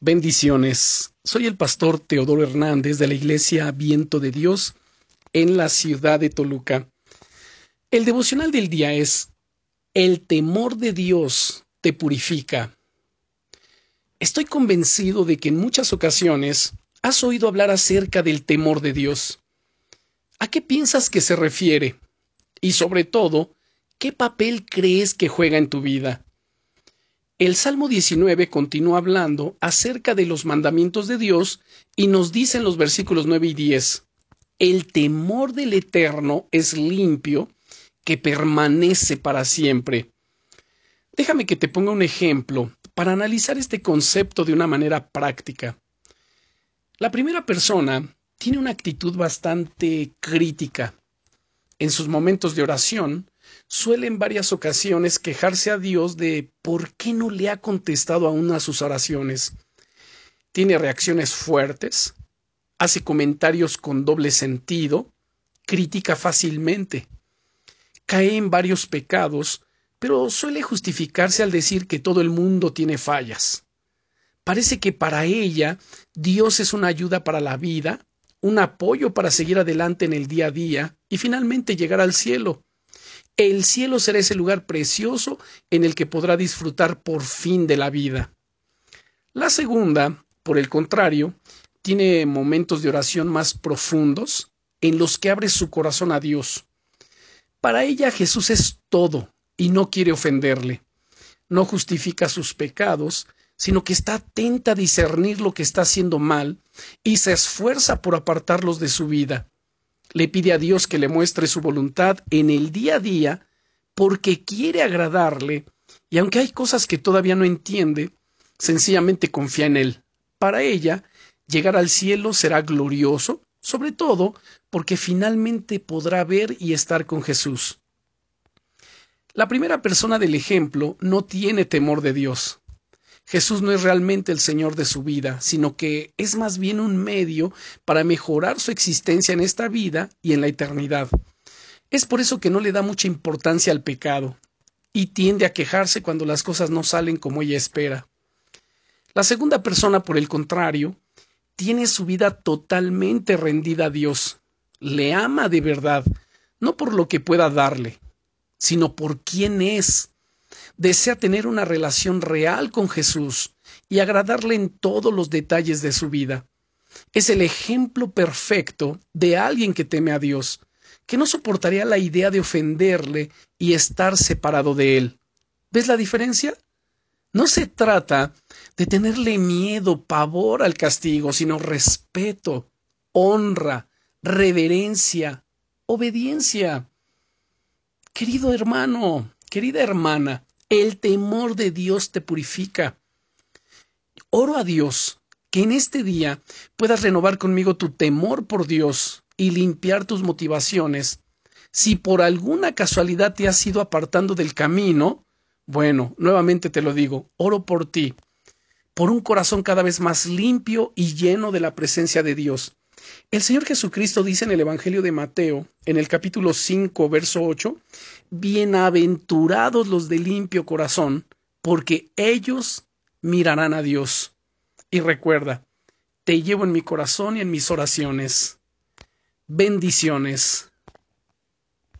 Bendiciones. Soy el pastor Teodoro Hernández de la Iglesia Viento de Dios en la ciudad de Toluca. El devocional del día es El temor de Dios te purifica. Estoy convencido de que en muchas ocasiones has oído hablar acerca del temor de Dios. ¿A qué piensas que se refiere? Y sobre todo, ¿qué papel crees que juega en tu vida? El Salmo 19 continúa hablando acerca de los mandamientos de Dios y nos dice en los versículos 9 y 10, El temor del Eterno es limpio, que permanece para siempre. Déjame que te ponga un ejemplo para analizar este concepto de una manera práctica. La primera persona tiene una actitud bastante crítica. En sus momentos de oración, suele en varias ocasiones quejarse a Dios de por qué no le ha contestado aún a sus oraciones. Tiene reacciones fuertes, hace comentarios con doble sentido, critica fácilmente, cae en varios pecados, pero suele justificarse al decir que todo el mundo tiene fallas. Parece que para ella Dios es una ayuda para la vida, un apoyo para seguir adelante en el día a día y finalmente llegar al cielo. El cielo será ese lugar precioso en el que podrá disfrutar por fin de la vida. La segunda, por el contrario, tiene momentos de oración más profundos en los que abre su corazón a Dios. Para ella Jesús es todo y no quiere ofenderle. No justifica sus pecados, sino que está atenta a discernir lo que está haciendo mal y se esfuerza por apartarlos de su vida le pide a Dios que le muestre su voluntad en el día a día porque quiere agradarle y aunque hay cosas que todavía no entiende, sencillamente confía en Él. Para ella, llegar al cielo será glorioso, sobre todo porque finalmente podrá ver y estar con Jesús. La primera persona del ejemplo no tiene temor de Dios. Jesús no es realmente el Señor de su vida, sino que es más bien un medio para mejorar su existencia en esta vida y en la eternidad. Es por eso que no le da mucha importancia al pecado y tiende a quejarse cuando las cosas no salen como ella espera. La segunda persona, por el contrario, tiene su vida totalmente rendida a Dios. Le ama de verdad, no por lo que pueda darle, sino por quién es desea tener una relación real con Jesús y agradarle en todos los detalles de su vida. Es el ejemplo perfecto de alguien que teme a Dios, que no soportaría la idea de ofenderle y estar separado de él. ¿Ves la diferencia? No se trata de tenerle miedo, pavor al castigo, sino respeto, honra, reverencia, obediencia. Querido hermano, querida hermana, el temor de Dios te purifica. Oro a Dios que en este día puedas renovar conmigo tu temor por Dios y limpiar tus motivaciones. Si por alguna casualidad te has ido apartando del camino, bueno, nuevamente te lo digo, oro por ti, por un corazón cada vez más limpio y lleno de la presencia de Dios. El Señor Jesucristo dice en el Evangelio de Mateo, en el capítulo 5, verso 8, Bienaventurados los de limpio corazón, porque ellos mirarán a Dios. Y recuerda, te llevo en mi corazón y en mis oraciones. Bendiciones.